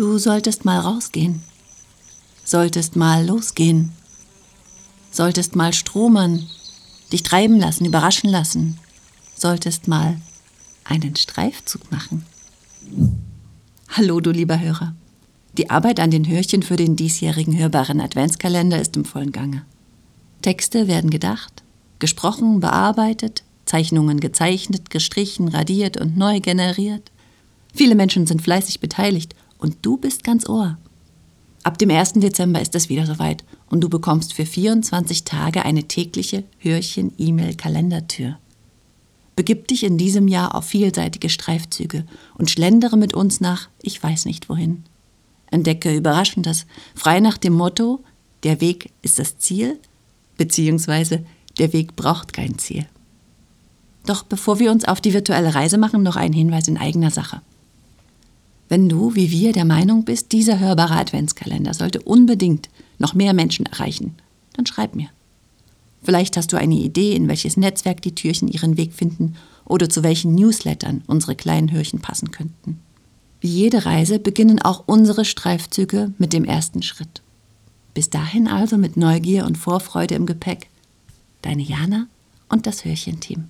Du solltest mal rausgehen. Solltest mal losgehen. Solltest mal stromern, dich treiben lassen, überraschen lassen. Solltest mal einen Streifzug machen. Hallo, du lieber Hörer. Die Arbeit an den Hörchen für den diesjährigen hörbaren Adventskalender ist im vollen Gange. Texte werden gedacht, gesprochen, bearbeitet, Zeichnungen gezeichnet, gestrichen, radiert und neu generiert. Viele Menschen sind fleißig beteiligt und du bist ganz Ohr. Ab dem 1. Dezember ist es wieder soweit und du bekommst für 24 Tage eine tägliche Hörchen-E-Mail-Kalendertür. Begib dich in diesem Jahr auf vielseitige Streifzüge und schlendere mit uns nach ich weiß nicht wohin. Entdecke Überraschendes, frei nach dem Motto, der Weg ist das Ziel, beziehungsweise der Weg braucht kein Ziel. Doch bevor wir uns auf die virtuelle Reise machen, noch ein Hinweis in eigener Sache. Wenn du, wie wir, der Meinung bist, dieser hörbare Adventskalender sollte unbedingt noch mehr Menschen erreichen, dann schreib mir. Vielleicht hast du eine Idee, in welches Netzwerk die Türchen ihren Weg finden oder zu welchen Newslettern unsere kleinen Hörchen passen könnten. Wie jede Reise beginnen auch unsere Streifzüge mit dem ersten Schritt. Bis dahin also mit Neugier und Vorfreude im Gepäck. Deine Jana und das Hörchenteam.